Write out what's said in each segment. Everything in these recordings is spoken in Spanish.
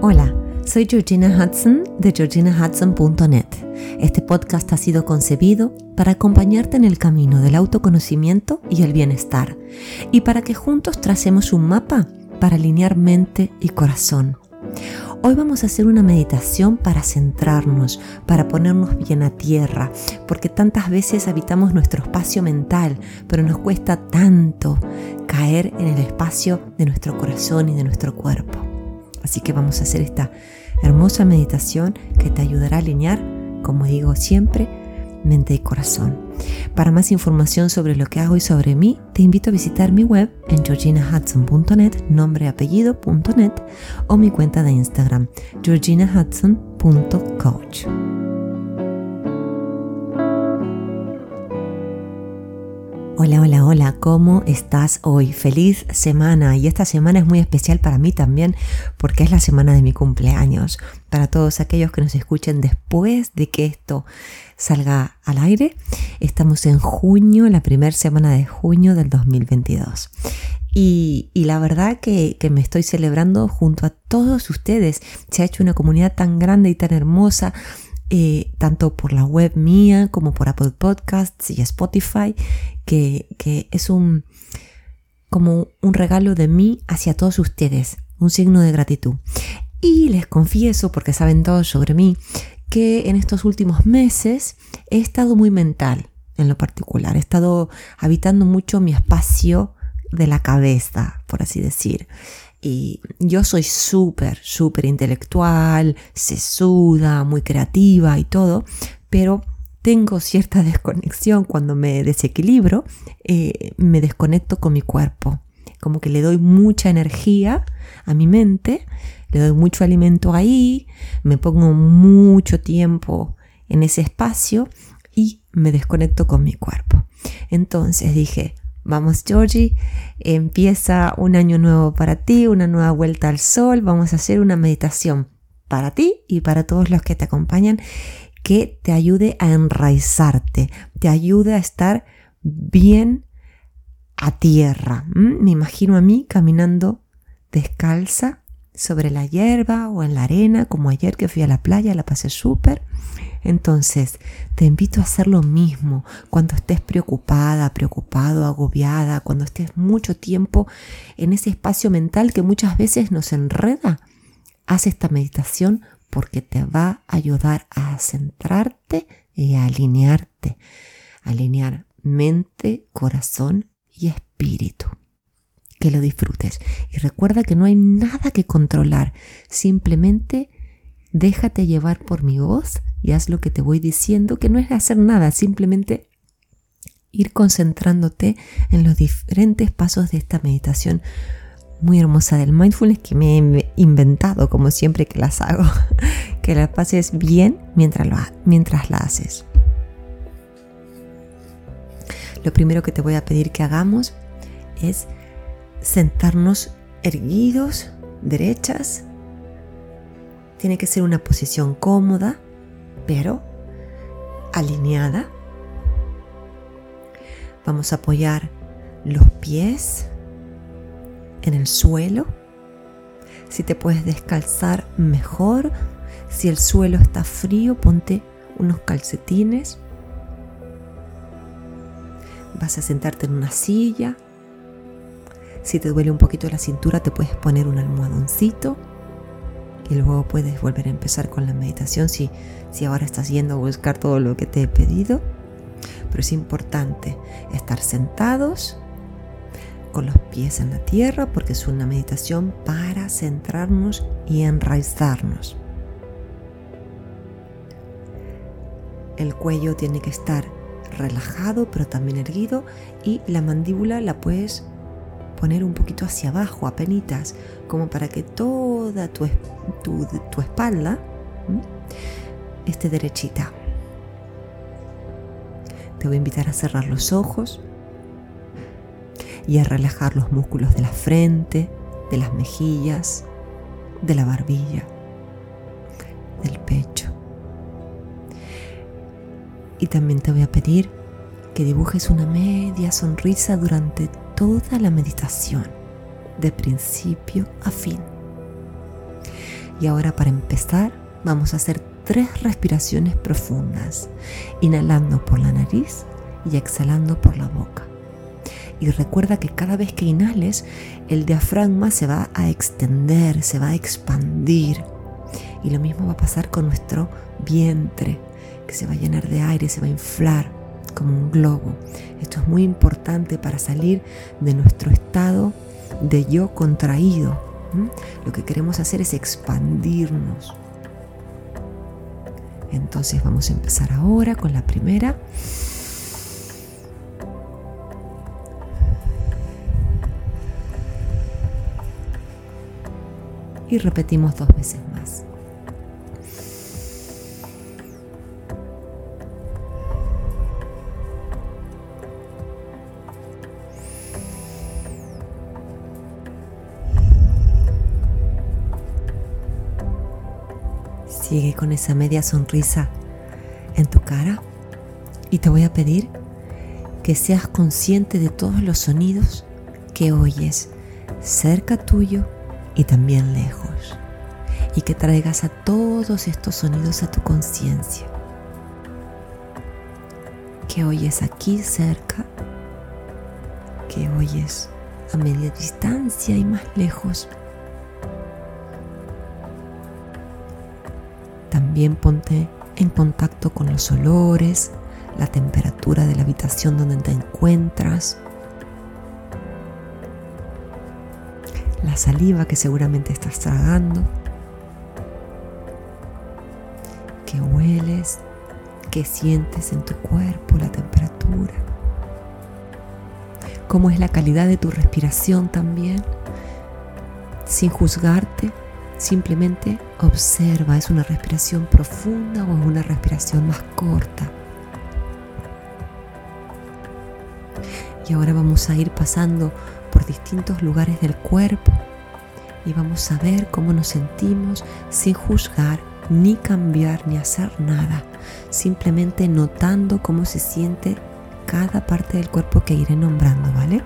Hola, soy Georgina Hudson de georginahudson.net. Este podcast ha sido concebido para acompañarte en el camino del autoconocimiento y el bienestar y para que juntos tracemos un mapa para alinear mente y corazón. Hoy vamos a hacer una meditación para centrarnos, para ponernos bien a tierra, porque tantas veces habitamos nuestro espacio mental, pero nos cuesta tanto caer en el espacio de nuestro corazón y de nuestro cuerpo. Así que vamos a hacer esta hermosa meditación que te ayudará a alinear, como digo siempre, mente y corazón. Para más información sobre lo que hago y sobre mí, te invito a visitar mi web en georginahudson.net, nombre apellido.net o mi cuenta de Instagram, georginahudson.coach. Hola, hola, hola, ¿cómo estás hoy? Feliz semana y esta semana es muy especial para mí también porque es la semana de mi cumpleaños. Para todos aquellos que nos escuchen después de que esto salga al aire, estamos en junio, la primera semana de junio del 2022. Y, y, la verdad que, que, me estoy celebrando junto a todos ustedes. Se ha hecho una comunidad tan grande y tan hermosa eh, tanto por la web mía como por Apple Podcasts y Spotify, que, que es un como un regalo de mí hacia todos ustedes, un signo de gratitud. Y les confieso, porque saben todos sobre mí, que en estos últimos meses he estado muy mental en lo particular. He estado habitando mucho mi espacio de la cabeza, por así decir. Y yo soy súper, súper intelectual, sesuda, muy creativa y todo, pero tengo cierta desconexión cuando me desequilibro, eh, me desconecto con mi cuerpo. Como que le doy mucha energía a mi mente, le doy mucho alimento ahí, me pongo mucho tiempo en ese espacio y me desconecto con mi cuerpo. Entonces dije, Vamos Georgie, empieza un año nuevo para ti, una nueva vuelta al sol. Vamos a hacer una meditación para ti y para todos los que te acompañan que te ayude a enraizarte, te ayude a estar bien a tierra. Me imagino a mí caminando descalza sobre la hierba o en la arena, como ayer que fui a la playa, la pasé súper. Entonces, te invito a hacer lo mismo cuando estés preocupada, preocupado, agobiada, cuando estés mucho tiempo en ese espacio mental que muchas veces nos enreda. Haz esta meditación porque te va a ayudar a centrarte y a alinearte, alinear mente, corazón y espíritu. Que lo disfrutes. Y recuerda que no hay nada que controlar, simplemente déjate llevar por mi voz y haz lo que te voy diciendo, que no es hacer nada, simplemente ir concentrándote en los diferentes pasos de esta meditación muy hermosa del mindfulness que me he inventado como siempre que las hago. que la pases bien mientras, mientras la haces. Lo primero que te voy a pedir que hagamos es sentarnos erguidos, derechas, tiene que ser una posición cómoda, pero alineada. Vamos a apoyar los pies en el suelo. Si te puedes descalzar, mejor. Si el suelo está frío, ponte unos calcetines. Vas a sentarte en una silla. Si te duele un poquito la cintura, te puedes poner un almohadoncito y luego puedes volver a empezar con la meditación si, si ahora estás yendo a buscar todo lo que te he pedido. Pero es importante estar sentados con los pies en la tierra porque es una meditación para centrarnos y enraizarnos. El cuello tiene que estar relajado pero también erguido y la mandíbula la puedes poner un poquito hacia abajo, a penitas, como para que toda tu, espalda esté derechita. Te voy a invitar a cerrar los ojos y a relajar los músculos de la frente, de las mejillas, de la barbilla, del pecho. Y también te voy a pedir que dibujes una media sonrisa durante toda la meditación, de principio a fin. Y ahora para empezar vamos a hacer tres respiraciones profundas, inhalando por la nariz y exhalando por la boca. Y recuerda que cada vez que inhales, el diafragma se va a extender, se va a expandir. Y lo mismo va a pasar con nuestro vientre, que se va a llenar de aire, se va a inflar como un globo. Esto es muy importante para salir de nuestro estado de yo contraído. Lo que queremos hacer es expandirnos. Entonces vamos a empezar ahora con la primera. Y repetimos dos veces más. Sigue con esa media sonrisa en tu cara y te voy a pedir que seas consciente de todos los sonidos que oyes cerca tuyo y también lejos y que traigas a todos estos sonidos a tu conciencia. Que oyes aquí cerca, que oyes a media distancia y más lejos También ponte en contacto con los olores, la temperatura de la habitación donde te encuentras, la saliva que seguramente estás tragando, que hueles, que sientes en tu cuerpo, la temperatura, cómo es la calidad de tu respiración también, sin juzgarte Simplemente observa, ¿es una respiración profunda o es una respiración más corta? Y ahora vamos a ir pasando por distintos lugares del cuerpo y vamos a ver cómo nos sentimos sin juzgar, ni cambiar, ni hacer nada. Simplemente notando cómo se siente cada parte del cuerpo que iré nombrando, ¿vale?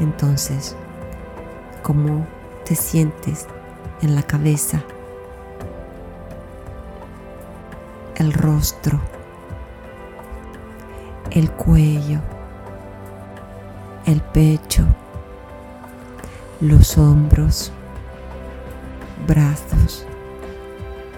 Entonces, ¿cómo te sientes en la cabeza, el rostro, el cuello, el pecho, los hombros, brazos,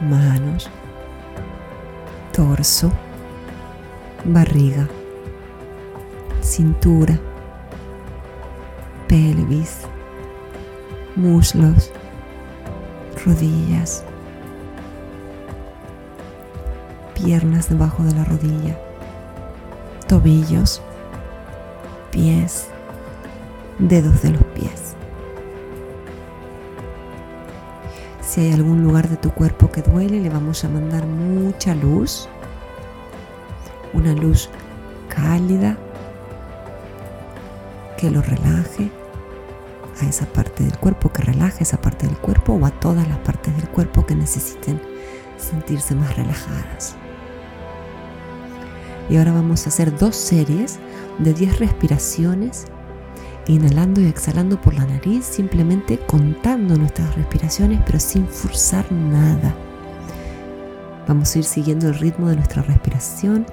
manos, torso, barriga, cintura, pelvis, muslos, rodillas, piernas debajo de la rodilla, tobillos, pies, dedos de los pies. Si hay algún lugar de tu cuerpo que duele, le vamos a mandar mucha luz, una luz cálida que lo relaje a esa parte del cuerpo que relaja esa parte del cuerpo o a todas las partes del cuerpo que necesiten sentirse más relajadas. Y ahora vamos a hacer dos series de 10 respiraciones, inhalando y exhalando por la nariz, simplemente contando nuestras respiraciones, pero sin forzar nada. Vamos a ir siguiendo el ritmo de nuestra respiración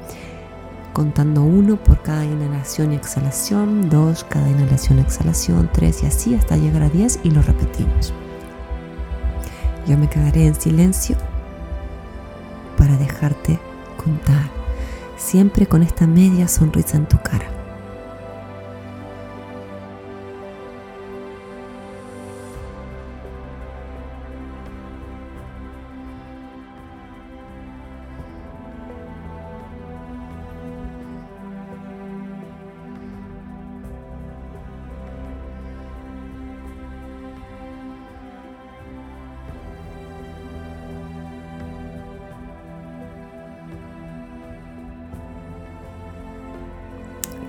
contando uno por cada inhalación y exhalación, dos cada inhalación y exhalación, tres y así hasta llegar a diez y lo repetimos. Yo me quedaré en silencio para dejarte contar, siempre con esta media sonrisa en tu cara.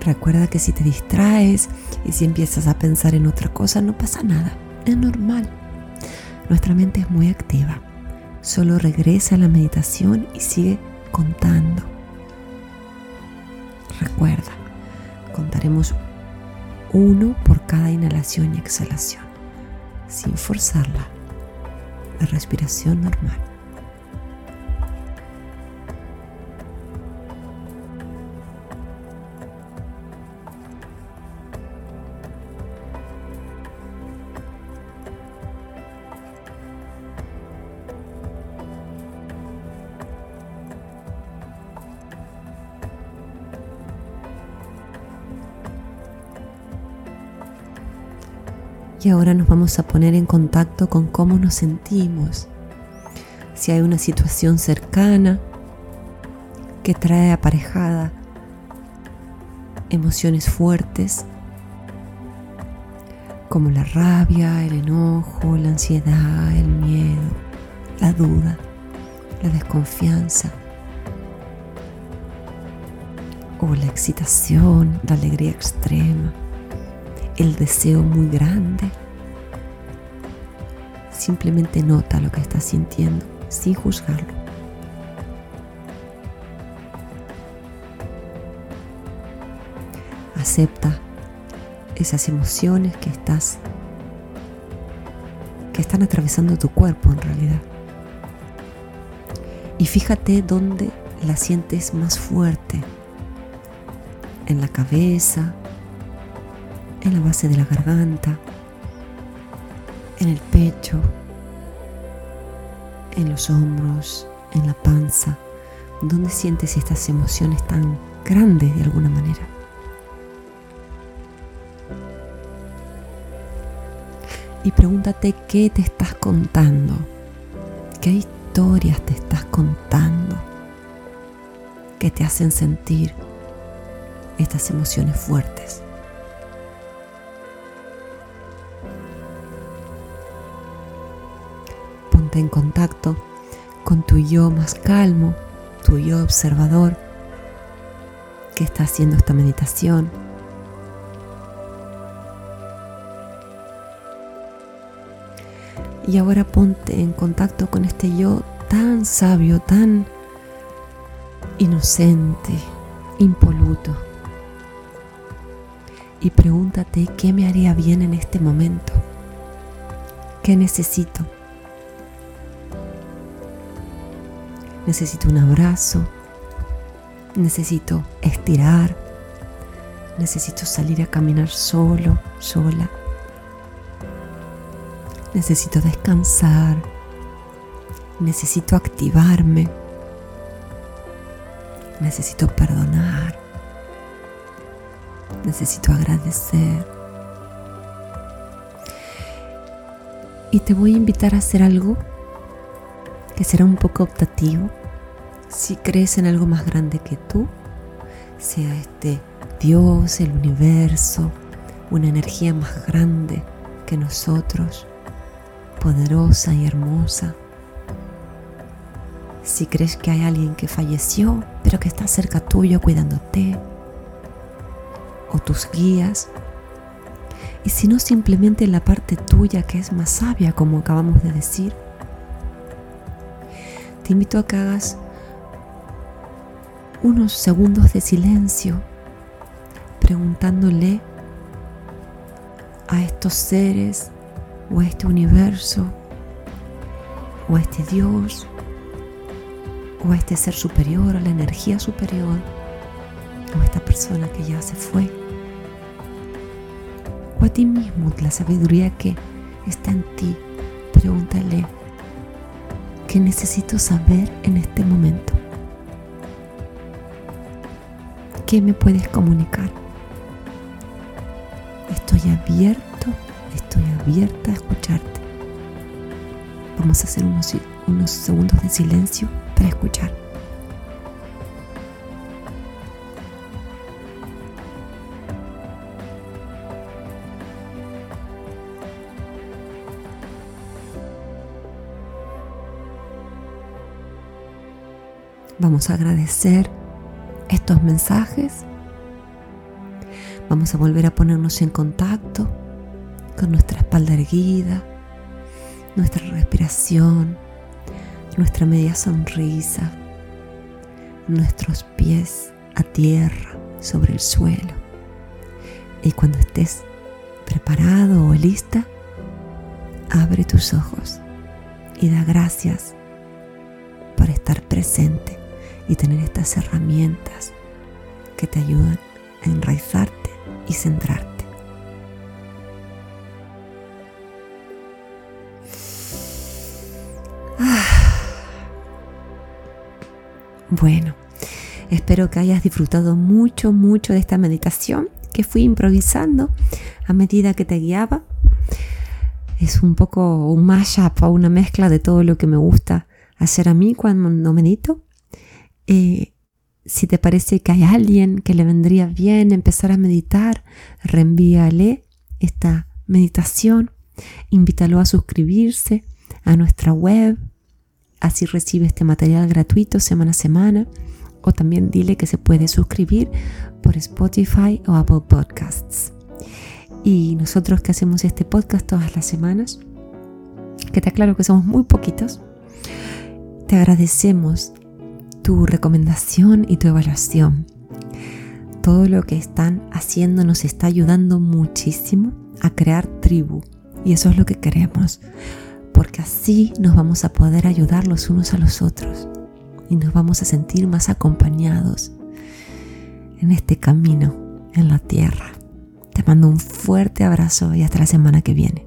Recuerda que si te distraes y si empiezas a pensar en otra cosa, no pasa nada. Es normal. Nuestra mente es muy activa. Solo regresa a la meditación y sigue contando. Recuerda, contaremos uno por cada inhalación y exhalación, sin forzarla. la respiración normal. Y ahora nos vamos a poner en contacto con cómo nos sentimos. Si hay una situación cercana que trae aparejada emociones fuertes como la rabia, el enojo, la ansiedad, el miedo, la duda, la desconfianza o la excitación, la alegría extrema el deseo muy grande. Simplemente nota lo que estás sintiendo sin juzgarlo. Acepta esas emociones que estás que están atravesando tu cuerpo en realidad. Y fíjate dónde la sientes más fuerte. En la cabeza, en la base de la garganta, en el pecho, en los hombros, en la panza, donde sientes estas emociones tan grandes de alguna manera. Y pregúntate qué te estás contando, qué historias te estás contando que te hacen sentir estas emociones fuertes. En contacto con tu yo más calmo, tu yo observador que está haciendo esta meditación. Y ahora ponte en contacto con este yo tan sabio, tan inocente, impoluto. Y pregúntate qué me haría bien en este momento. ¿Qué necesito? Necesito un abrazo, necesito estirar, necesito salir a caminar solo, sola, necesito descansar, necesito activarme, necesito perdonar, necesito agradecer. Y te voy a invitar a hacer algo que será un poco optativo si crees en algo más grande que tú, sea este Dios, el universo, una energía más grande que nosotros, poderosa y hermosa. Si crees que hay alguien que falleció, pero que está cerca tuyo cuidándote, o tus guías, y si no simplemente la parte tuya que es más sabia, como acabamos de decir, te invito a que hagas unos segundos de silencio preguntándole a estos seres o a este universo o a este Dios o a este ser superior, a la energía superior o a esta persona que ya se fue o a ti mismo, la sabiduría que está en ti. Pregúntale necesito saber en este momento? ¿Qué me puedes comunicar? Estoy abierto, estoy abierta a escucharte. Vamos a hacer unos, segundos de silencio para escuchar. Vamos a agradecer estos mensajes. Vamos a volver a ponernos en contacto con nuestra espalda erguida, nuestra respiración, nuestra media sonrisa, nuestros pies a tierra sobre el suelo. Y cuando estés preparado o lista, abre tus ojos y da gracias por estar presente y tener estas herramientas que te ayudan a enraizarte y centrarte. Bueno, espero que hayas disfrutado mucho, mucho de esta meditación que fui improvisando a medida que te guiaba. Es un poco un mashup o una mezcla de todo lo que me gusta hacer a mí cuando medito. Si te parece que hay alguien que le vendría bien empezar a meditar, reenvíale esta meditación, invítalo a suscribirse a nuestra web Así recibe este material gratuito semana a semana. O también dile que se puede suscribir por Spotify o Apple Podcasts. Y nosotros que hacemos este podcast todas las semanas, que te aclaro que somos muy poquitos, te agradecemos tu recomendación y tu evaluación. Todo lo que están haciendo nos está ayudando muchísimo a crear tribu. Y eso es lo que queremos porque así nos vamos a poder ayudar los unos a los otros y nos vamos a sentir más acompañados en este camino en la tierra. Te mando un fuerte abrazo y hasta la semana que viene.